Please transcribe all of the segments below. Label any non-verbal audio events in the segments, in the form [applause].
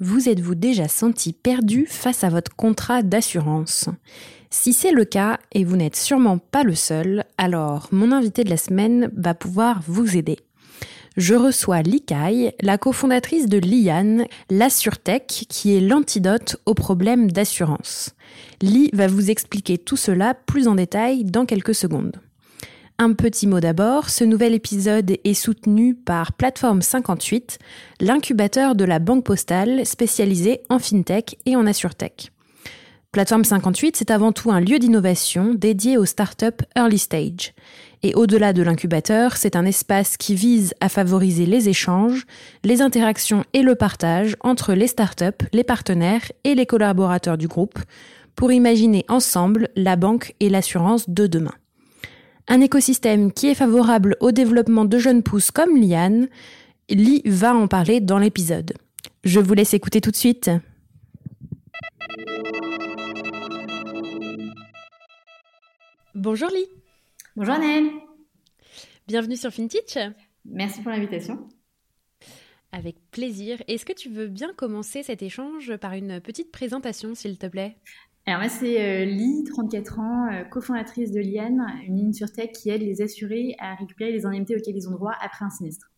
Vous êtes-vous déjà senti perdu face à votre contrat d'assurance? Si c'est le cas, et vous n'êtes sûrement pas le seul, alors mon invité de la semaine va pouvoir vous aider. Je reçois Likai, la cofondatrice de Lian, l'AssureTech, qui est l'antidote aux problèmes d'assurance. Li va vous expliquer tout cela plus en détail dans quelques secondes. Un petit mot d'abord, ce nouvel épisode est soutenu par Plateforme 58, l'incubateur de la banque postale spécialisée en fintech et en assuretech. Plateforme 58, c'est avant tout un lieu d'innovation dédié aux startups early stage. Et au-delà de l'incubateur, c'est un espace qui vise à favoriser les échanges, les interactions et le partage entre les startups, les partenaires et les collaborateurs du groupe pour imaginer ensemble la banque et l'assurance de demain. Un écosystème qui est favorable au développement de jeunes pousses comme Liane, Li va en parler dans l'épisode. Je vous laisse écouter tout de suite. Bonjour Lee. Bonjour Annelle. Bienvenue sur FinTech. Merci pour l'invitation. Avec plaisir. Est-ce que tu veux bien commencer cet échange par une petite présentation, s'il te plaît? Alors moi, c'est euh, Lee, 34 ans, euh, cofondatrice de Liane, une ligne sur tech qui aide les assurés à récupérer les indemnités auxquelles ils ont droit après un sinistre.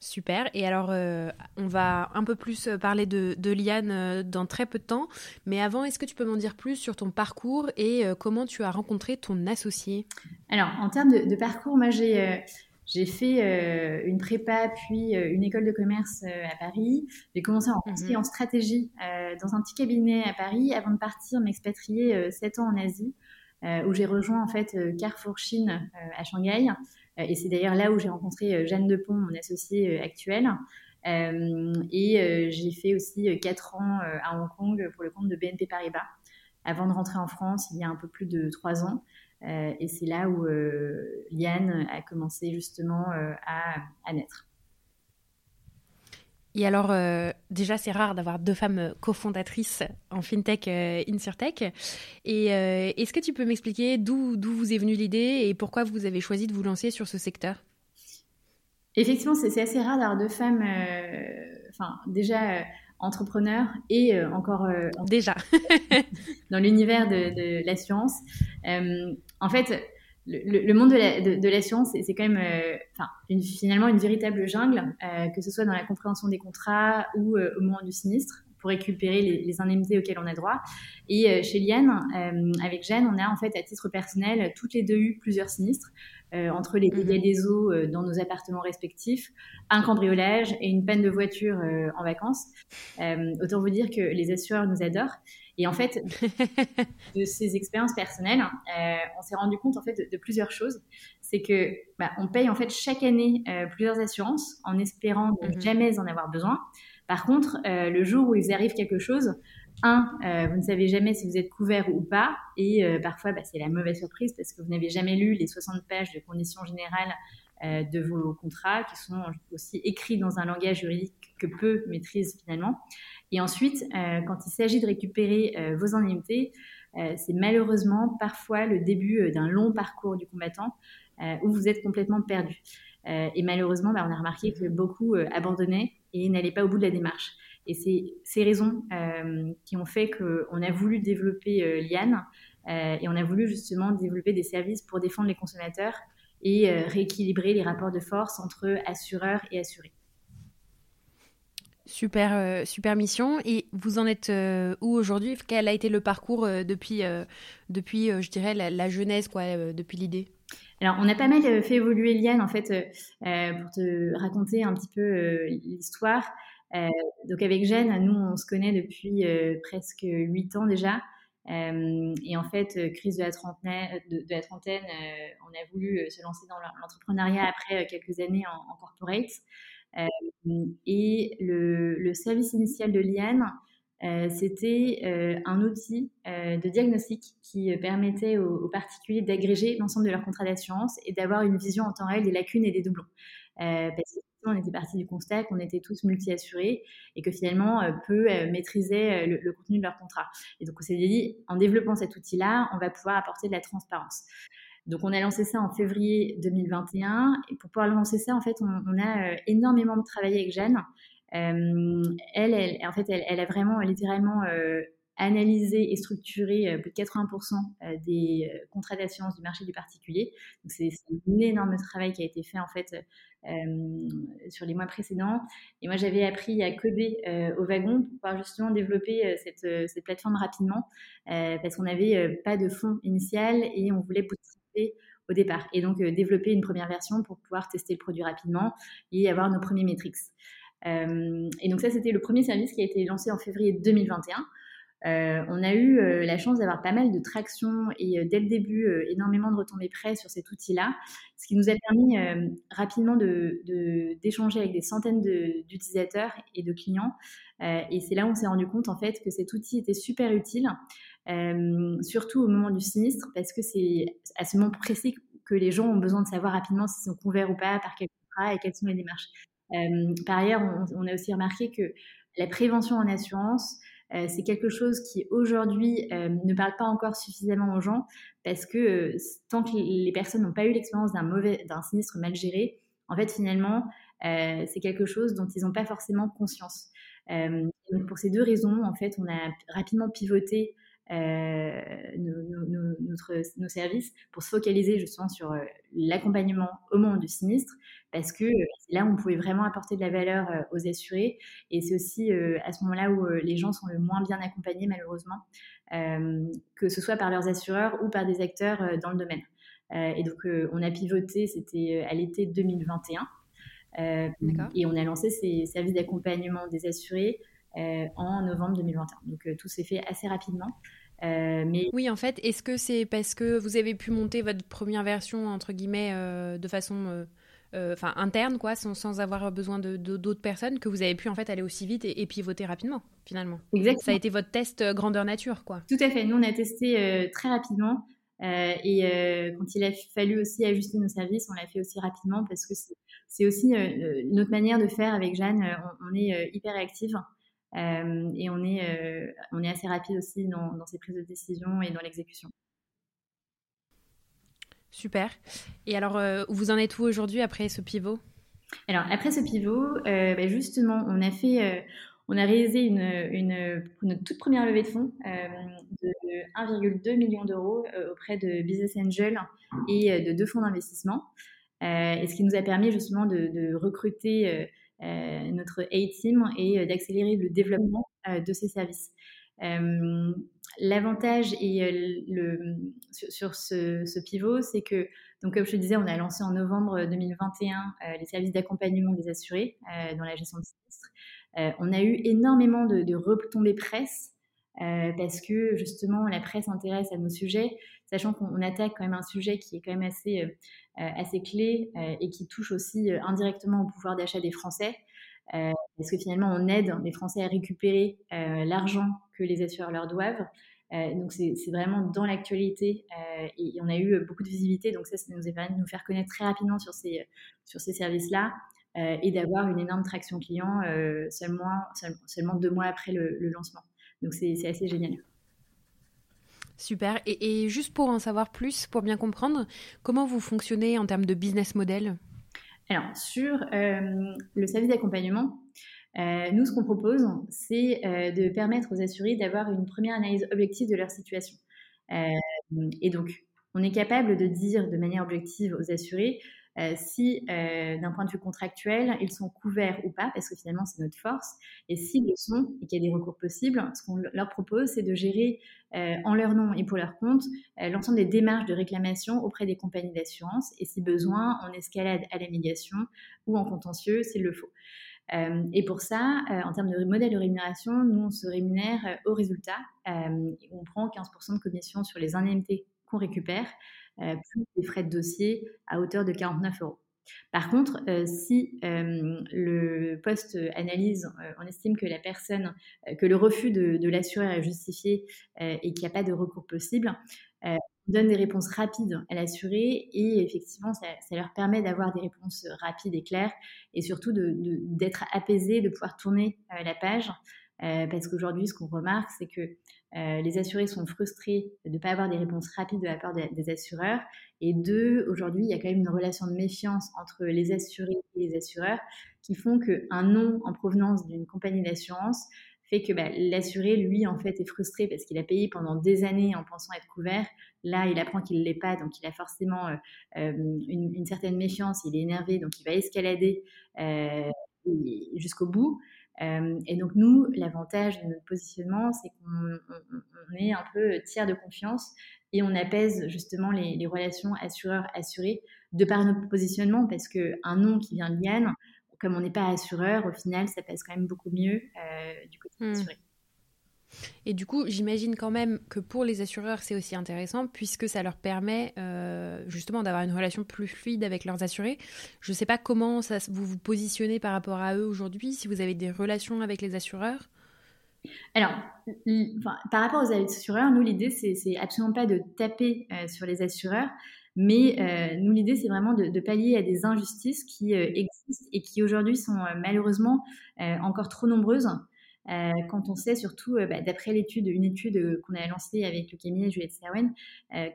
Super. Et alors, euh, on va un peu plus parler de, Liane euh, dans très peu de temps. Mais avant, est-ce que tu peux m'en dire plus sur ton parcours et euh, comment tu as rencontré ton associé? Alors, en termes de, parcours, moi, j'ai... j'ai fait une prépa puis une école de commerce à Paris. J'ai commencé en mhm. en stratégie dans un petit cabinet à Paris avant de partir m'expatrier 7 ans en Asie où j'ai rejoint en fait Carrefour Chine à Shanghai euh, et c'est d'ailleurs là où j'ai rencontré euh, Jeanne Depont, mon associée euh, actuelle. et j'ai fait aussi 4 ans à Hong Kong pour le compte de BNP Paribas avant de rentrer en France il y a un peu plus de 3 ans. Et c'est là où Liane a commencé justement à, naître. Et alors, euh, déjà, c'est rare d'avoir deux femmes cofondatrices en FinTech euh, InsurTech. Et euh, est-ce que tu peux m'expliquer d'où vous est venue l'idée et pourquoi vous avez choisi de vous lancer sur ce secteur? Effectivement, c'est assez rare d'avoir deux femmes, enfin, déjà entrepreneurs et encore déjà [laughs] dans l'univers de, de l'assurance. En fait, le, monde de l'assurance, c'est quand même euh, enfin, finalement une véritable jungle, euh, que ce soit dans la compréhension des contrats ou euh, au moment du sinistre pour récupérer les, indemnités auxquelles on a droit. Et chez Liane, avec Jeanne, on a en fait à titre personnel toutes les deux eu plusieurs sinistres. entre les dégâts mhm. des eaux dans nos appartements respectifs, un cambriolage et une panne de voiture en vacances. autant vous dire que les assureurs nous adorent. Et en fait, de ces expériences personnelles, euh, on s'est rendu compte en fait de, plusieurs choses. C'est que bah, on paye en fait chaque année euh, plusieurs assurances en espérant ne mhm. jamais en avoir besoin. Par contre, euh, le jour où il vous arrive quelque chose, un, vous ne savez jamais si vous êtes couvert ou pas, et parfois bah, c'est la mauvaise surprise parce que vous n'avez jamais lu les 60 pages de conditions générales de vos contrats, qui sont aussi écrits dans un langage juridique que peu maîtrisent finalement. Et ensuite, euh, quand il s'agit de récupérer euh, vos indemnités, euh, c'est malheureusement parfois le début d'un long parcours du combattant où vous êtes complètement perdu. et malheureusement, bah, on a remarqué que beaucoup abandonnaient et n'allaient pas au bout de la démarche. Et c'est ces raisons qui ont fait qu'on a voulu développer Liane et on a voulu justement développer des services pour défendre les consommateurs et rééquilibrer les rapports de force entre assureurs et assurés. Super, super mission. Et vous en êtes où aujourd'hui? Quel a été le parcours depuis, depuis je dirais, la, jeunesse, quoi, depuis l'idée? Alors, on a pas mal fait évoluer Liane, en fait, pour te raconter un petit peu l'histoire. donc, avec Jeanne, nous, on se connaît depuis presque huit ans déjà. Euh, et en fait, euh, crise de la trentaine, de, la trentaine on a voulu se lancer dans l'entrepreneuriat après quelques années en, corporate. Et le, service initial de Liane, c'était un outil de diagnostic qui permettait aux, particuliers d'agréger l'ensemble de leurs contrats d'assurance et d'avoir une vision en temps réel des lacunes et des doublons. parce on était parti du constat qu'on était tous multi-assurés et que finalement, euh, peu euh, maîtrisaient euh, le, contenu de leur contrat. Et donc, on s'est dit, en développant cet outil-là, on va pouvoir apporter de la transparence. Donc, on a lancé ça en février 2021. Et pour pouvoir lancer ça, en fait, on, a énormément travaillé avec Jeanne. elle, elle, en fait, elle, a vraiment littéralement analyser et structurer euh, plus de 80% euh, des euh, contrats d'assurance du marché du particulier. c'est un énorme travail qui a été fait en fait sur les mois précédents. Et moi, j'avais appris à coder au wagon pour pouvoir justement développer cette, cette plateforme rapidement parce qu'on n'avait pas de fonds initial et on voulait au départ. Et donc, développer une première version pour pouvoir tester le produit rapidement et avoir nos premiers metrics. et donc, ça, c'était le premier service qui a été lancé en février 2021. Euh, on a eu euh, la chance d'avoir pas mal de traction et euh, dès le début énormément de retombées prêts sur cet outil-là, ce qui nous a permis rapidement d'échanger avec des centaines d'utilisateurs et de clients. et c'est là où on s'est rendu compte en fait que cet outil était super utile, surtout au moment du sinistre, parce que c'est à ce moment précis que les gens ont besoin de savoir rapidement s'ils sont couverts ou pas, par quel contrat et quelles sont les démarches. par ailleurs, on, a aussi remarqué que la prévention en assurance, euh, c'est quelque chose qui aujourd'hui euh, ne parle pas encore suffisamment aux gens parce que euh, tant que les personnes n'ont pas eu l'expérience d'un d'un sinistre mal géré, en fait finalement c'est quelque chose dont ils n'ont pas forcément conscience. donc pour ces deux raisons, en fait, on a rapidement pivoté euh, nos, notre, nos, services pour se focaliser justement sur euh, l'accompagnement au moment du sinistre, parce que euh, là on pouvait vraiment apporter de la valeur aux assurés, et c'est aussi à ce moment-là où les gens sont le moins bien accompagnés malheureusement, que ce soit par leurs assureurs ou par des acteurs dans le domaine. et donc on a pivoté, c'était à l'été 2021. et on a lancé ces services d'accompagnement des assurés en novembre 2021. Donc tout s'est fait assez rapidement. Euh, mais... Oui, en fait, est-ce que c'est parce que vous avez pu monter votre première version, entre guillemets, euh, de façon euh, enfin interne, quoi, sans, sans avoir besoin de, d'autres personnes, que vous avez pu en fait aller aussi vite et, pivoter rapidement, finalement? Exactement. Ça a été votre test grandeur nature, quoi. Tout à fait. Nous, on a testé très rapidement. et quand il a fallu aussi ajuster nos services, on l'a fait aussi rapidement parce que c'est, aussi notre manière de faire avec Jeanne. on, on est hyper réactive. Euh, et on est, euh, on est assez rapide aussi dans, dans ces prises de décision et dans l'exécution. Super. Et alors, euh, vous en êtes où aujourd'hui après ce pivot? Alors, après ce pivot, bah, justement, on a fait, on a réalisé une, une, notre toute première levée de fonds de 1,2 million d'euros auprès de Business Angel et de deux fonds d'investissement. et ce qui nous a permis justement de, de recruter euh, notre A-Team et euh, d'accélérer le développement euh, de ces services. L'avantage et le, sur, ce, pivot, c'est que, donc comme je te disais, on a lancé en novembre 2021 les services d'accompagnement des assurés dans la gestion de sinistres. on a eu énormément de, de retombées presse parce que justement la presse s'intéresse à nos sujets, sachant qu'on attaque quand même un sujet qui est quand même assez euh, assez clé euh, et qui touche aussi euh, indirectement au pouvoir d'achat des Français. parce que finalement, on aide les Français à récupérer l'argent que les assureurs leur doivent. donc c'est vraiment dans l'actualité et, on a eu beaucoup de visibilité. Donc ça, ça nous a permis de nous faire connaître très rapidement sur ces, sur ces services-là et d'avoir une énorme traction client seulement, seulement deux mois après le lancement. Donc c'est assez génial. Super. Et, juste pour en savoir plus, pour bien comprendre, comment vous fonctionnez en termes de business model Alors, sur euh, le service d'accompagnement, euh, nous, ce qu'on propose, c'est euh, de permettre aux assurés d'avoir une première analyse objective de leur situation. et donc, on est capable de dire de manière objective aux assurés si d'un point de vue contractuel, ils sont couverts ou pas, parce que finalement c'est notre force. Et s'ils le sont et qu'il y a des recours possibles, ce qu'on leur propose, c'est de gérer en leur nom et pour leur compte l'ensemble des démarches de réclamation auprès des compagnies d'assurance et si besoin, on escalade à la médiation ou en contentieux s'il le faut. Euh, et pour ça, euh, en termes de modèle de rémunération, nous, on se rémunère euh, au résultat. on prend 15% de commission sur les indemnités qu'on récupère, plus des frais de dossier à hauteur de 49 euros. Par contre, si le poste analyse, on estime que la personne, que le refus de, de l'assureur est justifié et qu'il n'y a pas de recours possible, donne des réponses rapides à l'assuré et effectivement, ça, leur permet d'avoir des réponses rapides et claires et surtout d'être apaisé, de pouvoir tourner euh, la page. Euh, parce qu'aujourd'hui, ce qu'on remarque, c'est que euh, les assurés sont frustrés de ne pas avoir des réponses rapides de la part des, assureurs. Et deux, aujourd'hui, il y a quand même une relation de méfiance entre les assurés et les assureurs qui font qu'un nom en provenance d'une compagnie d'assurance fait que bah, l'assuré, lui, en fait, est frustré parce qu'il a payé pendant des années en pensant être couvert. Là, il apprend qu'il ne l'est pas, donc il a forcément euh, euh, une, certaine méfiance, il est énervé, donc il va escalader jusqu'au bout. Et donc nous, l'avantage de notre positionnement, c'est qu'on est un peu tiers de confiance et on apaise justement les, les relations assureurs-assurés de par notre positionnement, parce qu'un nom qui vient de Yann, comme on n'est pas assureur, au final, ça passe quand même beaucoup mieux euh, du côté mmh. assuré. Et du coup, j'imagine quand même que pour les assureurs, c'est aussi intéressant puisque ça leur permet euh, justement d'avoir une relation plus fluide avec leurs assurés. Je ne sais pas comment vous vous positionnez par rapport à eux aujourd'hui, si vous avez des relations avec les assureurs. Alors, par rapport aux assureurs, nous, l'idée, c'est absolument pas de taper euh, sur les assureurs, mais euh, nous, l'idée, c'est vraiment de, pallier à des injustices qui existent et qui aujourd'hui sont malheureusement encore trop nombreuses. Euh, quand on sait surtout, euh, bah, d'après l'étude, une étude euh, qu'on a lancée avec le cabinet Juliette Serwen,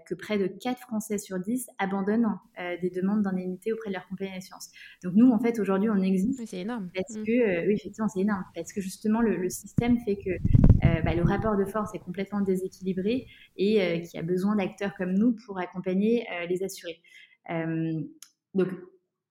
que près de 4 Français sur 10 abandonnent des demandes d'indemnité auprès de leur compagnie d'assurance. Donc nous, en fait, aujourd'hui, on existe. c'est énorme. Parce mmh. que, oui, effectivement, c'est énorme. Parce que justement, le, système fait que bah, le rapport de force est complètement déséquilibré et qu'il y a besoin d'acteurs comme nous pour accompagner les assurés. donc,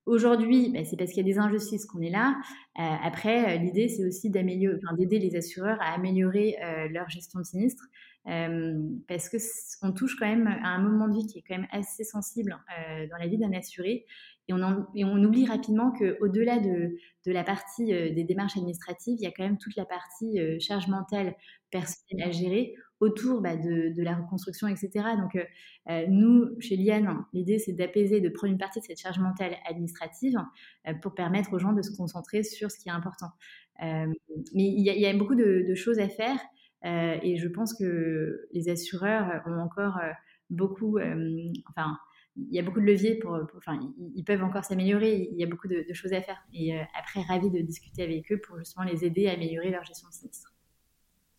Aujourd'hui, bah, c'est parce qu'il y a des injustices qu'on est là. Euh, après, euh, l'idée, c'est aussi d'aider les assureurs à améliorer euh, leur gestion de sinistre, parce que on touche quand même à un moment de vie qui est quand même assez sensible dans la vie d'un assuré, et on, oublie rapidement que au-delà de, de, la partie des démarches administratives, il y a quand même toute la partie charge mentale personnelle à gérer autour bah, de, la reconstruction, etc. Donc, euh, euh, nous, chez Liane, l'idée, c'est d'apaiser, de prendre une partie de cette charge mentale administrative euh, pour permettre aux gens de se concentrer sur ce qui est important. mais il y, a beaucoup de, choses à faire et je pense que les assureurs ont encore beaucoup, enfin, il y a beaucoup de leviers pour, enfin, ils, peuvent encore s'améliorer. Il y a beaucoup de, de, choses à faire. Et après, ravi de discuter avec eux pour justement les aider à améliorer leur gestion de sinistre.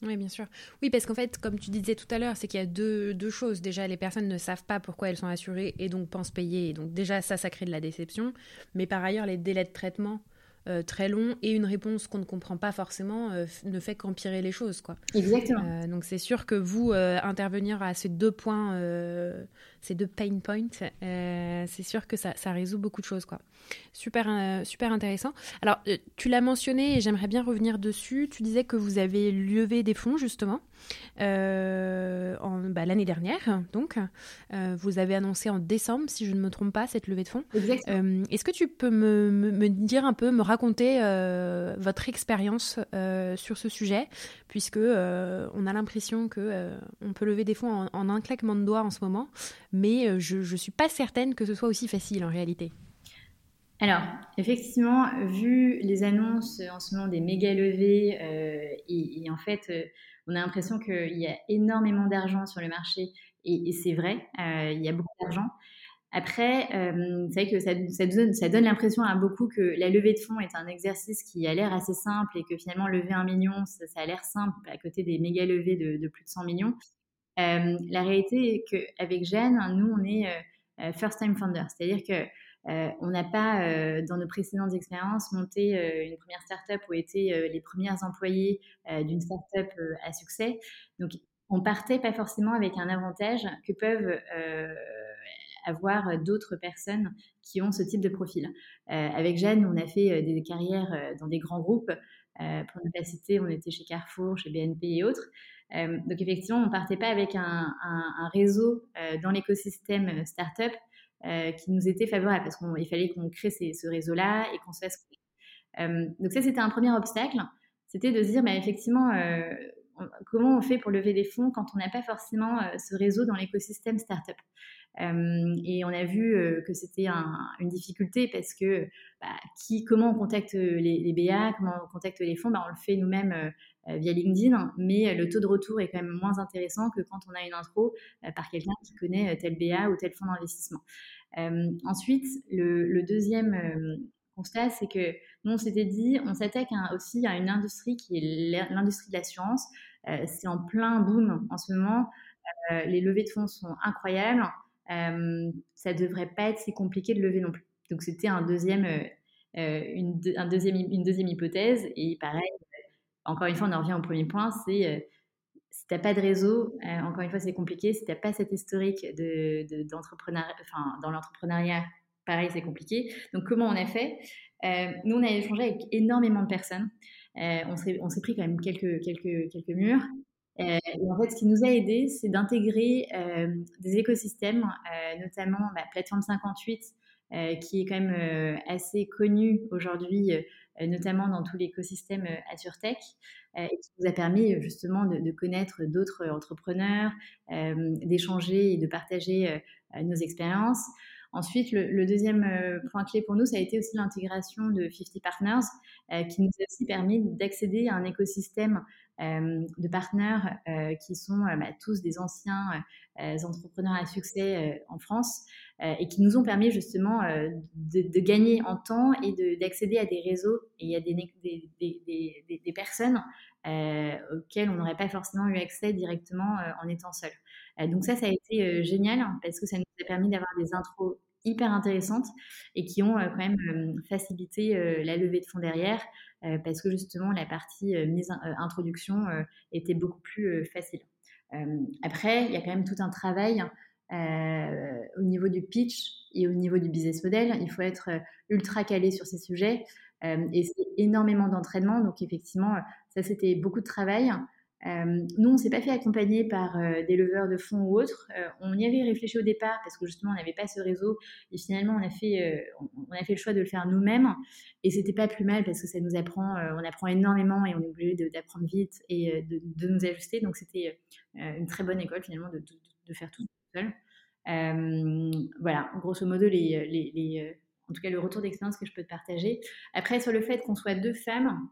Oui, bien sûr. Oui, parce qu'en fait, comme tu disais tout à l'heure, c'est qu'il y a deux, deux, choses. Déjà, les personnes ne savent pas pourquoi elles sont assurées et donc pensent payer. Et donc déjà, ça, ça crée de la déception. Mais par ailleurs, les délais de traitement euh, très long et une réponse qu'on ne comprend pas forcément euh, ne fait qu'empirer les choses. Quoi. Exactement. Euh, donc c'est sûr que vous, intervenir à ces deux points, ces deux pain points, c'est sûr que ça, ça, résout beaucoup de choses. Quoi. Super, super intéressant. Alors, tu l'as mentionné et j'aimerais bien revenir dessus. Tu disais que vous avez levé des fonds justement. Euh, bah, l'année dernière. Donc, euh, vous avez annoncé en décembre, si je ne me trompe pas, cette levée de fonds. Euh, est-ce que tu peux me, me, dire un peu, me raconter votre expérience sur ce sujet, puisque on a l'impression que on peut lever des fonds en, un claquement de doigts en ce moment, mais je ne suis pas certaine que ce soit aussi facile en réalité. Alors, effectivement, vu les annonces en ce moment des méga levées, et, en fait, on a l'impression qu'il y a énormément d'argent sur le marché, et, c'est vrai, euh, il y a beaucoup d'argent. Après, euh, c'est vrai que ça, donne, ça donne l'impression à beaucoup que la levée de fonds est un exercice qui a l'air assez simple et que finalement lever un million, ça, a l'air simple à côté des méga levées de, plus de 100 millions. Euh, la réalité est qu'avec Jeanne, nous, on est first time founder, c'est-à-dire que euh, on n'a pas, euh, dans nos précédentes expériences, monté euh, une première startup ou été les premières employées d'une startup à succès. Donc, on partait pas forcément avec un avantage que peuvent avoir d'autres personnes qui ont ce type de profil. avec Jeanne, on a fait des carrières dans des grands groupes. pour ne pas citer, on était chez Carrefour, chez BNP et autres. donc effectivement, on partait pas avec un, un réseau dans l'écosystème startup qui nous était favorable parce qu'il fallait qu'on crée ce réseau-là et qu'on se fasse. donc ça, c'était un premier obstacle c'était de se dire, bah, effectivement, euh, comment on fait pour lever des fonds quand on n'a pas forcément euh, ce réseau dans l'écosystème startup? Euh, et on a vu que c'était une difficulté parce que bah, comment on contacte les, BA, comment on contacte les fonds, bah, on le fait nous-mêmes via LinkedIn, mais le taux de retour est quand même moins intéressant que quand on a une intro par quelqu'un qui connaît tel BA ou tel fonds d'investissement. ensuite, le deuxième constat, c'est que nous, on s'était dit, on s'attaque aussi à une industrie qui est l'industrie de l'assurance. Euh, c'est en plein boom en ce moment. Euh, les levées de fonds sont incroyables. Euh, ça devrait pas être si compliqué de lever non plus. Donc, c'était un deuxième, une, un deuxième, une deuxième hypothèse. Et pareil, encore une fois, on en revient au premier point, c'est si tu n'as pas de réseau, encore une fois, c'est compliqué. Si tu n'as pas cette historique de, de, enfin, dans l'entrepreneuriat pareil, c'est compliqué. Donc, comment on a fait? Euh, Nous, on a échangé avec énormément de personnes. Euh, on s'est pris quand même quelques, quelques, quelques murs. Euh, en fait, ce qui nous a aidé, c'est d'intégrer des écosystèmes, notamment bah, Plateforme 58, qui est quand même assez connu aujourd'hui, notamment dans tout l'écosystème AssureTech, et qui nous a permis justement de, connaître d'autres entrepreneurs, d'échanger et de partager nos expériences. Ensuite, le, deuxième euh, point clé pour nous, ça a été aussi l'intégration de 50 Partners, euh, qui nous a aussi permis d'accéder à un écosystème euh, de partenaires qui sont bah, tous des anciens entrepreneurs à succès en France et qui nous ont permis justement de, gagner en temps et d'accéder à des réseaux et à des, personnes auxquelles on n'aurait pas forcément eu accès directement en étant seul. donc ça, ça a été génial parce que ça nous a permis d'avoir des intros hyper intéressantes et qui ont quand même facilité la levée de fonds derrière parce que justement la partie mise introduction était beaucoup plus facile. après, il y a quand même tout un travail au niveau du pitch et au niveau du business model. Il faut être ultra calé sur ces sujets et c'est énormément d'entraînement. Donc effectivement, ça c'était beaucoup de travail. Euh, nous, on s'est pas fait accompagner par euh, des leveurs de fonds ou autres. Euh, on y avait réfléchi au départ parce que justement, on n'avait pas ce réseau. Et finalement, on a fait, on a fait le choix de le faire nous-mêmes. Et c'était pas plus mal parce que ça nous apprend, on apprend énormément et on est obligé d'apprendre vite et de, nous ajuster. Donc, c'était une très bonne école finalement de, faire tout seul. voilà, grosso modo, les en tout cas, le retour d'expérience que je peux te partager. Après, sur le fait qu'on soit deux femmes,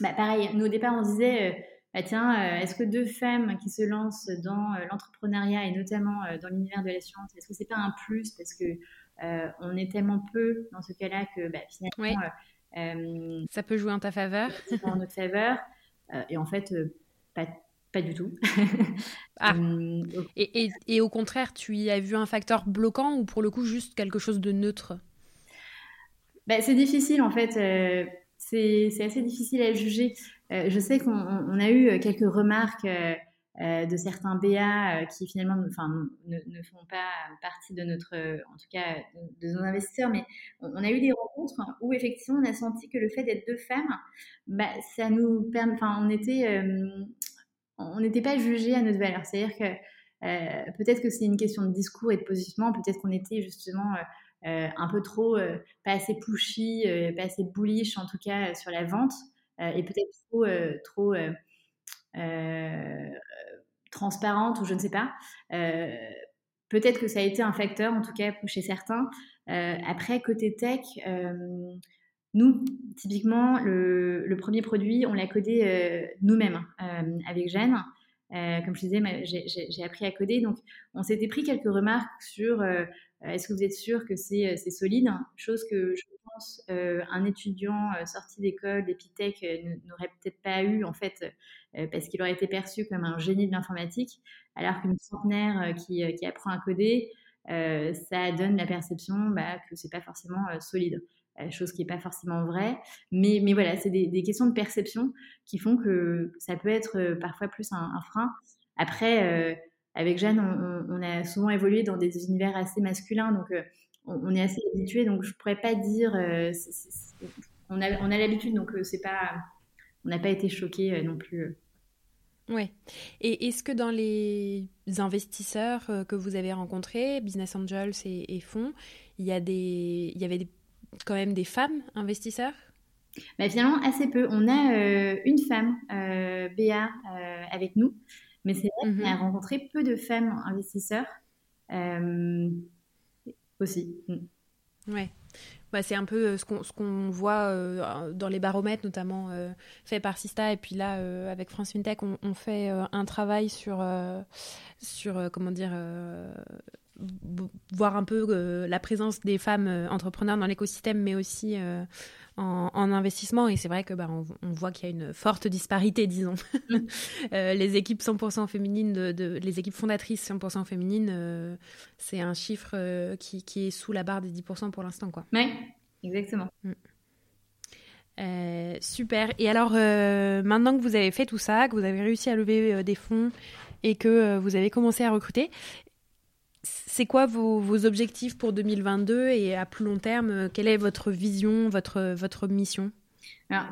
bah, pareil, nous au départ, on disait bah, tiens, euh, est-ce que deux femmes qui se lancent dans euh, l'entrepreneuriat et notamment euh, dans l'univers de la science, est-ce que c'est pas un plus parce que on est tellement peu dans ce cas-là que bah, finalement ça peut jouer en ta faveur, [laughs] en notre faveur, et en fait pas, pas du tout. [laughs] ah. et, et, et, au contraire, tu y as vu un facteur bloquant ou pour le coup juste quelque chose de neutre? Bah, C'est difficile en fait. c'est assez difficile à juger. Euh, je sais qu'on a eu euh, quelques remarques euh, de certains BA qui finalement enfin, ne, font pas partie de notre, en tout cas, de, nos investisseurs, mais on, a eu des rencontres où effectivement on a senti que le fait d'être deux femmes, bah, ça nous permet, enfin, on était, on n'était pas jugés à notre valeur. C'est-à-dire que peut-être que c'est une question de discours et de positionnement, peut-être qu'on était justement un peu trop, pas assez pushy, pas assez bullish en tout cas sur la vente. Euh, et peut-être trop, euh, euh, transparente ou je ne sais pas. peut-être que ça a été un facteur, en tout cas chez certains. après, côté tech, nous, typiquement, le, premier produit, on l'a codé nous-mêmes avec Jeanne. comme je disais, j'ai appris à coder. Donc, on s'était pris quelques remarques sur est-ce que vous êtes sûr que c'est solide Chose que je euh, un étudiant euh, sorti d'école d'Epitech euh, n'aurait peut-être pas eu, en fait, parce qu'il aurait été perçu comme un génie de l'informatique, alors qu'une centenaire qui, apprend à coder, ça donne la perception bah, que c'est pas forcément solide. Chose qui n'est pas forcément vraie, mais, mais voilà, c'est des, questions de perception qui font que ça peut être parfois plus un, frein. Après, avec Jeanne, on, a souvent évolué dans des univers assez masculins, donc on, est assez habitué. Donc je pourrais pas dire, on a, on a l'habitude, donc c'est pas, on n'a pas été choqué non plus. Ouais. Et est-ce que dans les investisseurs que vous avez rencontrés, business angels et, fonds, il y a des, il y avait quand même des femmes investisseurs? Bah, Finalement, assez peu. On a euh, une femme, euh, Béa, euh, avec nous, mais c'est vrai qu'on a mhm. rencontré peu de femmes investisseurs aussi. Mm. Ouais. Bah, c'est un peu ce qu'on, ce qu'on voit dans les baromètres, notamment fait par Sista. Et puis là, avec France FinTech, on, on fait un travail sur, sur comment dire, voir un peu la présence des femmes entrepreneurs dans l'écosystème, mais aussi en, investissement. Et c'est vrai que bah, on, voit qu'il y a une forte disparité, disons. [laughs] Euh, les équipes 100% féminines, de, les équipes fondatrices 100% féminines, euh, c'est un chiffre euh, qui, qui, est sous la barre des 10% pour l'instant. Quoi. Oui, exactement. Mm. super. Et alors, maintenant que vous avez fait tout ça, que vous avez réussi à lever des fonds et que vous avez commencé à recruter, c'est quoi vos, objectifs pour 2022 et à plus long terme, quelle est votre vision, votre, mission?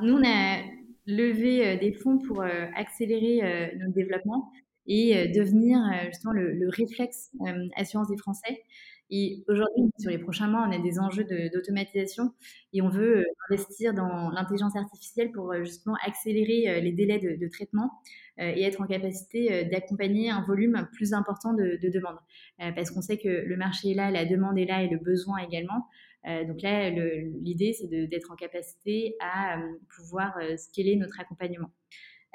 Nous, on a levé euh, des fonds pour euh, accélérer euh, notre développement et devenir justement le, le réflexe assurance des Français. Et aujourd'hui, sur les prochains mois, on a des enjeux d'automatisation et on veut euh, investir dans l'intelligence artificielle pour euh, justement accélérer euh, les délais de, traitement et être en capacité d'accompagner un volume plus important de, demandes. Parce qu'on sait que le marché est là, la demande est là et le besoin également. donc là, l'idée, c'est d'être en capacité à pouvoir scaler notre accompagnement.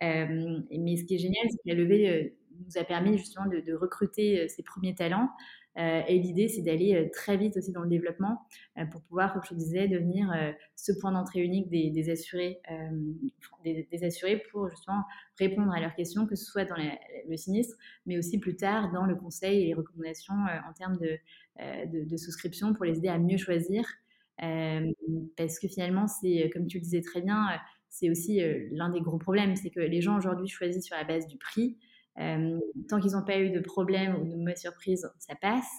mais ce qui est génial, c'est que la levée nous a permis justement de recruter ces premiers talents euh, et l'idée, c'est d'aller euh, très vite aussi dans le développement euh, pour pouvoir, comme je disais, devenir ce point d'entrée unique des, assurés, des, assurés pour justement répondre à leurs questions, que ce soit dans le sinistre, mais aussi plus tard dans le conseil et les recommandations en termes de, de, souscription pour les aider à mieux choisir. parce que finalement, c'est, comme tu le disais très bien, c'est aussi l'un des gros problèmes, c'est que les gens aujourd'hui choisissent sur la base du prix. Euh, tant qu'ils n'ont pas eu de problème ou de mauvaise surprise, ça passe,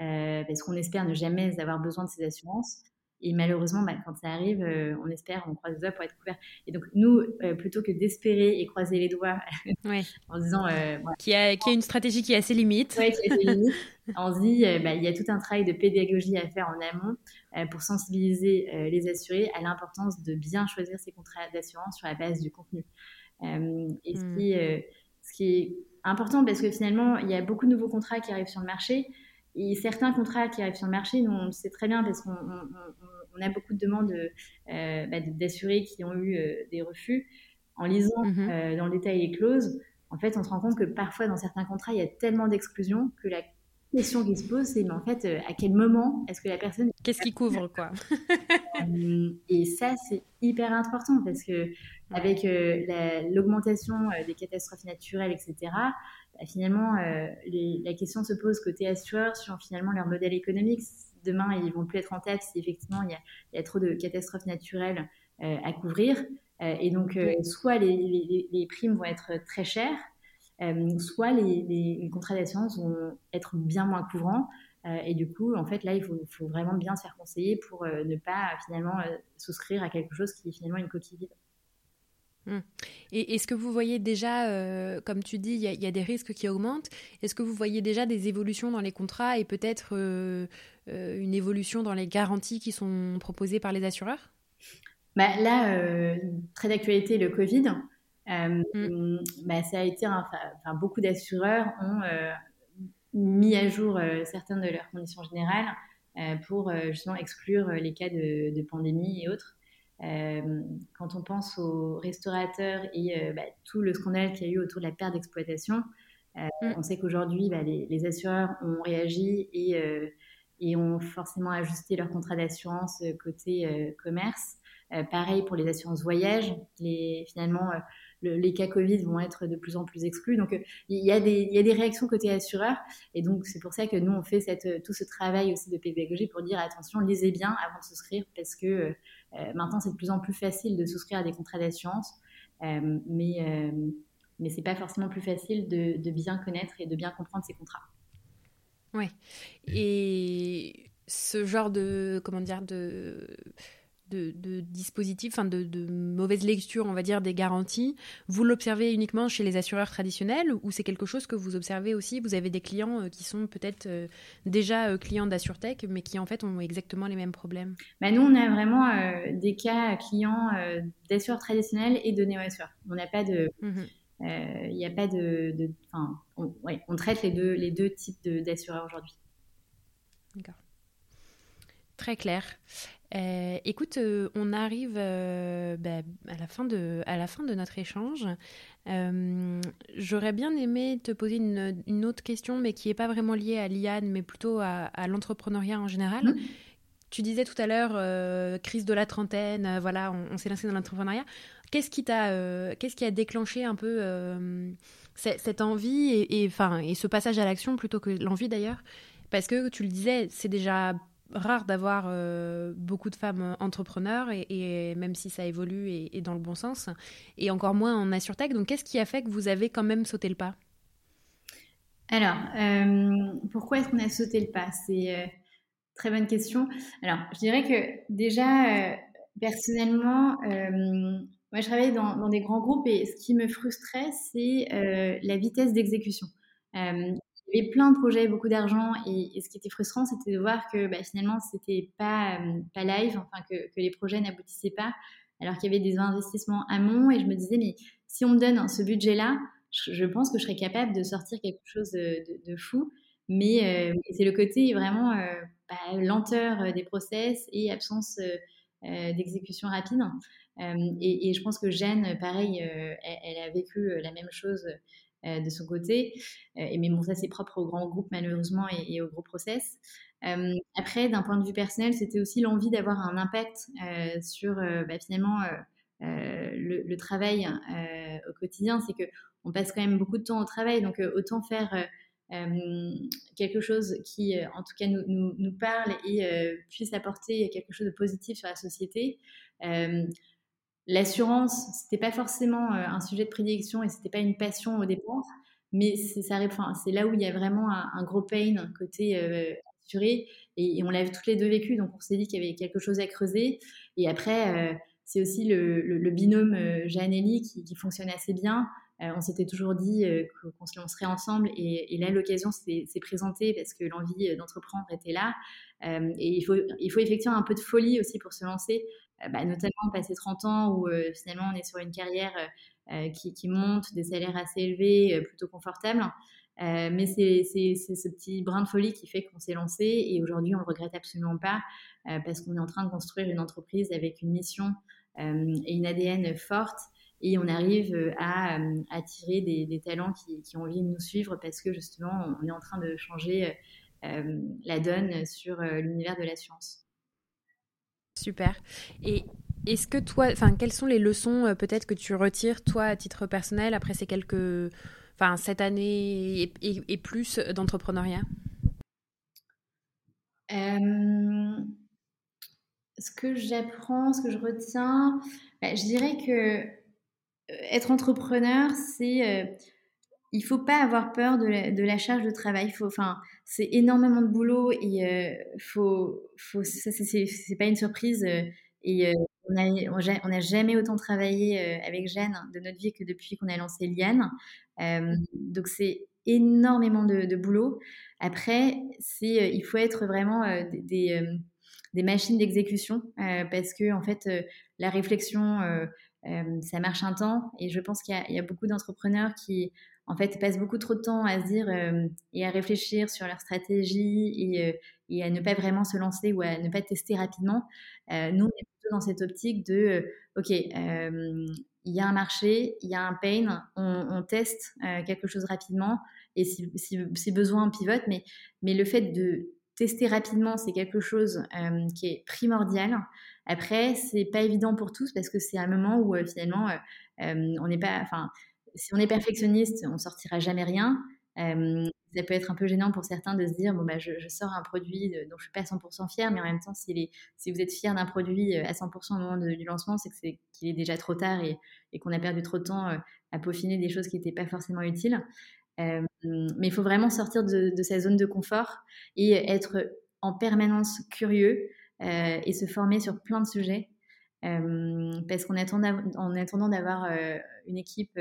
euh, parce qu'on espère ne jamais avoir besoin de ces assurances. Et malheureusement, bah, quand ça arrive, euh, on espère, on croise les doigts pour être couvert. Et donc, nous, plutôt que d'espérer et croiser les doigts [laughs] en disant. qui, a, qui a une stratégie qui a ses limites. Oui, qui a ses limites. [laughs] on se dit, bah, il y a tout un travail de pédagogie à faire en amont pour sensibiliser les assurés à l'importance de bien choisir ses contrats d'assurance sur la base du contenu. et ce qui hmm ce qui est important parce que finalement, il y a beaucoup de nouveaux contrats qui arrivent sur le marché. Et certains contrats qui arrivent sur le marché, nous, on le sait très bien parce qu'on a beaucoup de demandes euh, bah, d'assurés qui ont eu euh, des refus. En lisant mhm. euh, dans le détail les clauses, en fait, on se rend compte que parfois, dans certains contrats, il y a tellement d'exclusions que la question qui se pose, c'est mais en fait, à quel moment est-ce que la personne... Qu'est-ce qui couvre, quoi? [laughs] Et ça, c'est hyper important parce que avec euh, l'augmentation euh, des catastrophes naturelles, etc., bah, finalement, euh, la question se pose côté assureur sur finalement leur modèle économique. Demain, ils vont plus être en tête si effectivement il y a, trop de catastrophes naturelles à couvrir. et donc, soit les, primes vont être très chères, soit les, contrats d'assurance vont être bien moins couvrants. et du coup, en fait, là, il faut, faut, vraiment bien se faire conseiller pour ne pas finalement souscrire à quelque chose qui est finalement une coquille vide. Hum. Et est-ce que vous voyez déjà, euh, comme tu dis, il y, a des risques qui augmentent, est-ce que vous voyez déjà des évolutions dans les contrats et peut-être euh, euh, une évolution dans les garanties qui sont proposées par les assureurs? Bah, Là, très d'actualité, le Covid. Hum. Bah, ça a été, enfin, beaucoup d'assureurs ont mis à jour certaines de leurs conditions générales pour justement exclure les cas de pandémie et autres. Euh, quand on pense aux restaurateurs et euh, bah, tout le scandale qu'il y a eu autour de la perte d'exploitation, euh, mm. on sait qu'aujourd'hui, bah, les, assureurs ont réagi et, et, ont forcément ajusté leur contrat d'assurance côté commerce. pareil pour les assurances voyage. Les, finalement, les cas Covid vont être de plus en plus exclus. Donc, il y, a des, il y a des réactions côté assureur. Et donc, c'est pour ça que nous, on fait cette, tout ce travail aussi de pédagogie pour dire attention, lisez bien avant de souscrire parce que euh, maintenant, c'est de plus en plus facile de souscrire à des contrats d'assurance. Euh, mais, euh, mais c'est pas forcément plus facile de, de, bien connaître et de bien comprendre ces contrats. Oui. Et ce genre de comment dire de de, de dispositifs, enfin de, de, mauvaise lecture, on va dire, des garanties, vous l'observez uniquement chez les assureurs traditionnels ou c'est quelque chose que vous observez aussi? Vous avez des clients euh, qui sont peut-être euh, déjà euh, clients d'AssureTech, mais qui en fait ont exactement les mêmes problèmes? Bah Nous, on a vraiment des cas clients d'assureurs traditionnels et de néo-assureurs. On n'a pas de. Il n'y a pas de. On, ouais, on, traite les deux, les deux types d'assureurs aujourd'hui. D'accord. Très clair. Euh, écoute, euh, on arrive euh, bah, à, la fin de, à la fin de notre échange. J'aurais bien aimé te poser une, autre question, mais qui n'est pas vraiment liée à l'IAN, mais plutôt à, l'entrepreneuriat en général. Mmh. Tu disais tout à l'heure, crise de la trentaine, voilà, on, s'est lancé dans l'entrepreneuriat. Qu'est-ce qui, qu'est-ce qui a déclenché un peu cette envie et, et, et ce passage à l'action plutôt que l'envie d'ailleurs? Parce que tu le disais, c'est déjà rare d'avoir euh, beaucoup de femmes entrepreneurs et, même si ça évolue et, dans le bon sens et encore moins en AssureTech. Donc qu'est-ce qui a fait que vous avez quand même sauté le pas? Alors, euh, pourquoi est-ce qu'on a sauté le pas? C'est euh, très bonne question. Alors, je dirais que déjà, personnellement, moi je travaillais dans, des grands groupes et ce qui me frustrait, c'est la vitesse d'exécution. Il avait plein de projets, beaucoup d'argent, et, ce qui était frustrant, c'était de voir que bah, finalement, c'était pas, euh, pas live, enfin que, que les projets n'aboutissaient pas, alors qu'il y avait des investissements amont, et je me disais, mais si on me donne ce budget-là, je, pense que je serais capable de sortir quelque chose de, de, fou, mais euh, c'est le côté vraiment euh, bah, lenteur des process et absence d'exécution rapide. Et, je pense que Jeanne, pareil, elle, a vécu la même chose euh, de son côté. Euh, et mais bon, ça c'est propre aux grands groupes malheureusement et, aux gros process. Euh, après, d'un point de vue personnel, c'était aussi l'envie d'avoir un impact sur bah, finalement le, travail au quotidien. C'est que on passe quand même beaucoup de temps au travail, donc autant faire quelque chose qui, en tout cas, nous parle et puisse apporter quelque chose de positif sur la société. L'assurance, c'était pas forcément euh, un sujet de prédilection et c'était pas une passion au départ, mais c'est là où il y a vraiment un, gros pain côté euh, assuré et, on l'avait toutes les deux vécu, donc on s'est dit qu'il y avait quelque chose à creuser. Et après, euh, c'est aussi le, binôme Jeanne et qui, qui fonctionne assez bien. on s'était toujours dit qu'on se lancerait ensemble et, là l'occasion s'est présentée parce que l'envie d'entreprendre était là. et il faut, il faut effectivement un peu de folie aussi pour se lancer. Euh, bah, notamment passer 30 ans où euh, finalement on est sur une carrière euh, qui, monte, des salaires assez élevés, plutôt confortables. mais c'est ce petit brin de folie qui fait qu'on s'est lancé et aujourd'hui on le regrette absolument pas parce qu'on est en train de construire une entreprise avec une mission et une ADN forte et on arrive à attirer des, des talents qui, qui, ont envie de nous suivre parce que justement on est en train de changer la donne sur l'univers de la science. Super. Et est-ce que toi, enfin, quelles sont les leçons euh, peut-être que tu retires toi à titre personnel après ces quelques, enfin, cette année et, plus d'entrepreneuriat? Euh, Ce que j'apprends, ce que je retiens, bah, je dirais que euh, être entrepreneur, c'est il faut pas avoir peur de la, charge de travail. Enfin, c'est énormément de boulot et euh, faut, c'est pas une surprise. Euh, et euh, on n'a on jamais autant travaillé avec Jeanne de notre vie que depuis qu'on a lancé Liane. donc c'est énormément de, boulot. Après, il faut être vraiment des, machines d'exécution parce que en fait, la réflexion, ça marche un temps. Et je pense qu'il y, a beaucoup d'entrepreneurs qui en fait, passent beaucoup trop de temps à se dire euh, et à réfléchir sur leur stratégie euh, et, à ne pas vraiment se lancer ou à ne pas tester rapidement. Euh, nous, on est plutôt dans cette optique de, OK, il y a un marché, il y a un pain, on, teste quelque chose rapidement et si, besoin, on pivote. Mais, mais le fait de tester rapidement, c'est quelque chose qui est primordial. Après, c'est pas évident pour tous parce que c'est un moment où finalement, on n'est pas, enfin, si on est perfectionniste, on sortira jamais rien. ça peut être un peu gênant pour certains de se dire bon bah je, sors un produit dont je suis pas 100% fière, mais en même temps si, vous êtes fier d'un produit à 100% au moment du lancement, c'est qu'il est déjà trop tard et, qu'on a perdu trop de temps à peaufiner des choses qui n'étaient pas forcément utiles. mais il faut vraiment sortir de, sa zone de confort et être en permanence curieux et se former sur plein de sujets. parce qu'en attendant, en attendant d'avoir une équipe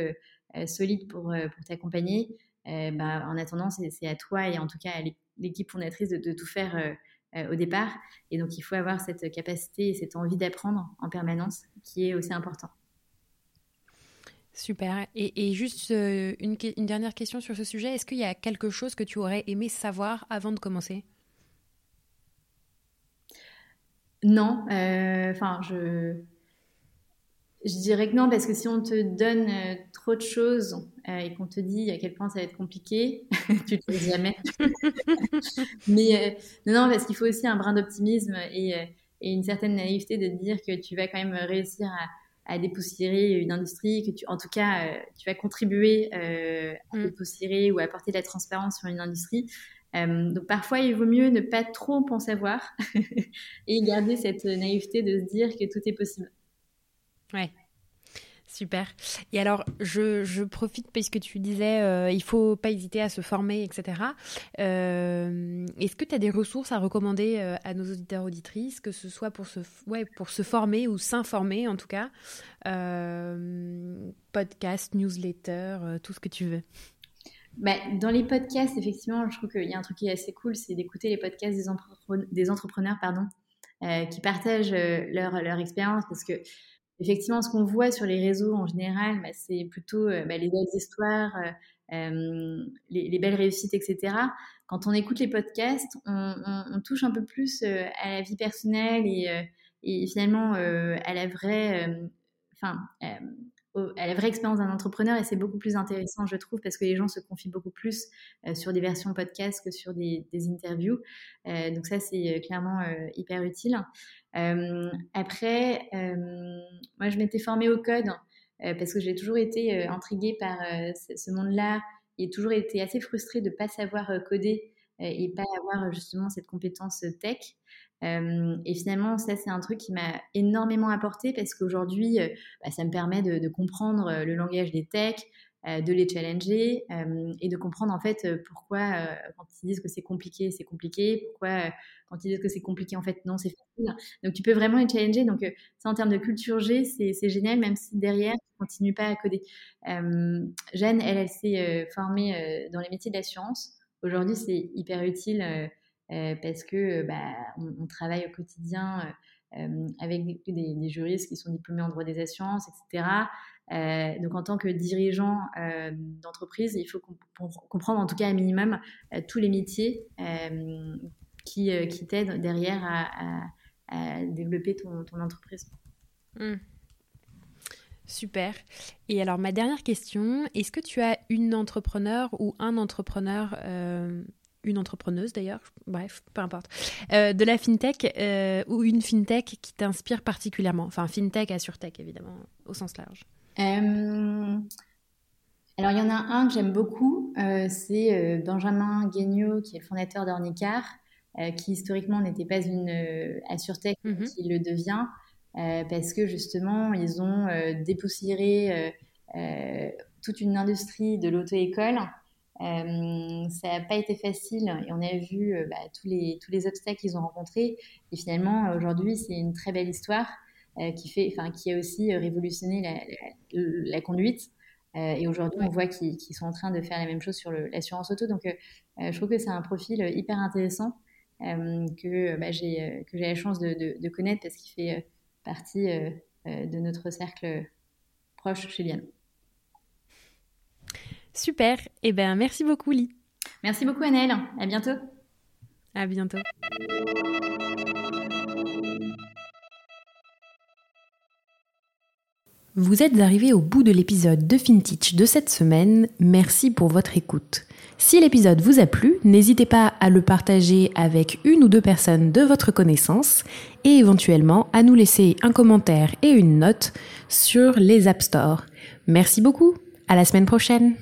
solide pour, pour t'accompagner, bah, en attendant, c'est à toi et en tout cas à l'équipe fondatrice de, tout faire au départ. Et donc, il faut avoir cette capacité et cette envie d'apprendre en permanence qui est aussi important. Super. Et, juste une, une, dernière question sur ce sujet. Est-ce qu'il y a quelque chose que tu aurais aimé savoir avant de commencer? Non. Enfin, je je dirais que non, parce que si on te donne euh, trop de choses euh, et qu'on te dit à quel point ça va être compliqué, [laughs] tu ne le fais jamais. [laughs] Mais euh, non, parce qu'il faut aussi un brin d'optimisme et, et, une certaine naïveté de dire que tu vas quand même réussir à, à dépoussiérer une industrie, que tu, en tout cas, tu vas contribuer à mm. dépoussiérer ou à apporter de la transparence sur une industrie. donc parfois, il vaut mieux ne pas trop en savoir [laughs] et garder cette naïveté de se dire que tout est possible. Ouais. Super. Et alors, je, je profite puisque tu disais, euh, il faut pas hésiter à se former, etc. Euh, Est-ce que tu as des ressources à recommander euh, à nos auditeurs auditrices, que ce soit pour se, ouais, pour se former ou s'informer en tout cas euh, Podcast, newsletter, euh, tout ce que tu veux? Bah, dans les podcasts, effectivement, je trouve qu'il y a un truc qui est assez cool, c'est d'écouter les podcasts des, des entrepreneurs pardon, qui partagent leur, leur expérience parce que effectivement, ce qu'on voit sur les réseaux en général, bah, c'est plutôt euh, bah, les belles histoires, euh, euh, les, belles réussites, etc. Quand on écoute les podcasts, on, touche un peu plus à la vie personnelle et, et finalement à la vraie, enfin, à la vraie expérience d'un entrepreneur et c'est beaucoup plus intéressant, je trouve, parce que les gens se confient beaucoup plus sur des versions podcast que sur des, interviews. donc ça, c'est clairement hyper utile. après, moi, je m'étais formée au code parce que j'ai toujours été intriguée par ce monde-là et toujours été assez frustrée de ne pas savoir coder et pas avoir justement cette compétence tech et finalement, ça, c'est un truc qui m'a énormément apporté parce qu'aujourd'hui, bah, ça me permet de, comprendre le langage des techs, de les challenger et de comprendre en fait pourquoi, quand ils disent que c'est compliqué, c'est compliqué, pourquoi, quand ils disent que c'est compliqué, en fait, non, c'est facile. Donc, tu peux vraiment les challenger. Donc, ça, en termes de culture G, c'est génial, même si derrière, tu continues pas à coder. Jeanne, elle, elle s'est formée dans les métiers d'assurance. Aujourd'hui, c'est hyper utile euh, parce que bah, on, travaille au quotidien euh, avec des, juristes qui sont diplômés en droit des assurances, etc. Euh, donc en tant que dirigeant d'entreprise, il faut comprendre en tout cas un minimum tous les métiers qui, qui t'aident derrière à, développer ton, entreprise. Mmh. Super. Et alors ma dernière question, est-ce que tu as une entrepreneur ou un entrepreneur une entrepreneuse d'ailleurs, bref, peu importe, euh, de la fintech euh, ou une fintech qui t'inspire particulièrement Enfin, fintech, assurtech évidemment, au sens large. Euh, alors, il y en a un que j'aime beaucoup, c'est Benjamin Guignot, qui est le fondateur d'Ornicar, qui historiquement n'était pas une assurtech, mhm. qui le devient, parce que justement, ils ont dépoussiéré toute une industrie de l'auto-école euh, ça n'a pas été facile et on a vu euh, bah, tous, les, tous les obstacles qu'ils ont rencontrés. Et finalement, aujourd'hui, c'est une très belle histoire euh, qui, fait, qui a aussi révolutionné la, la, conduite. et aujourd'hui, on voit qu'ils sont en train de faire la même chose sur l'assurance auto. Donc, je trouve que c'est un profil hyper intéressant que bah, j'ai la chance de, de, connaître parce qu'il fait partie de notre cercle proche chez Liane. Super. Eh bien, merci beaucoup, Lee. Merci beaucoup, Annelle. À bientôt. À bientôt. Vous êtes arrivé au bout de l'épisode de FinTech de cette semaine. Merci pour votre écoute. Si l'épisode vous a plu, n'hésitez pas à le partager avec une ou deux personnes de votre connaissance et éventuellement à nous laisser un commentaire et une note sur les App Store. Merci beaucoup. À la semaine prochaine.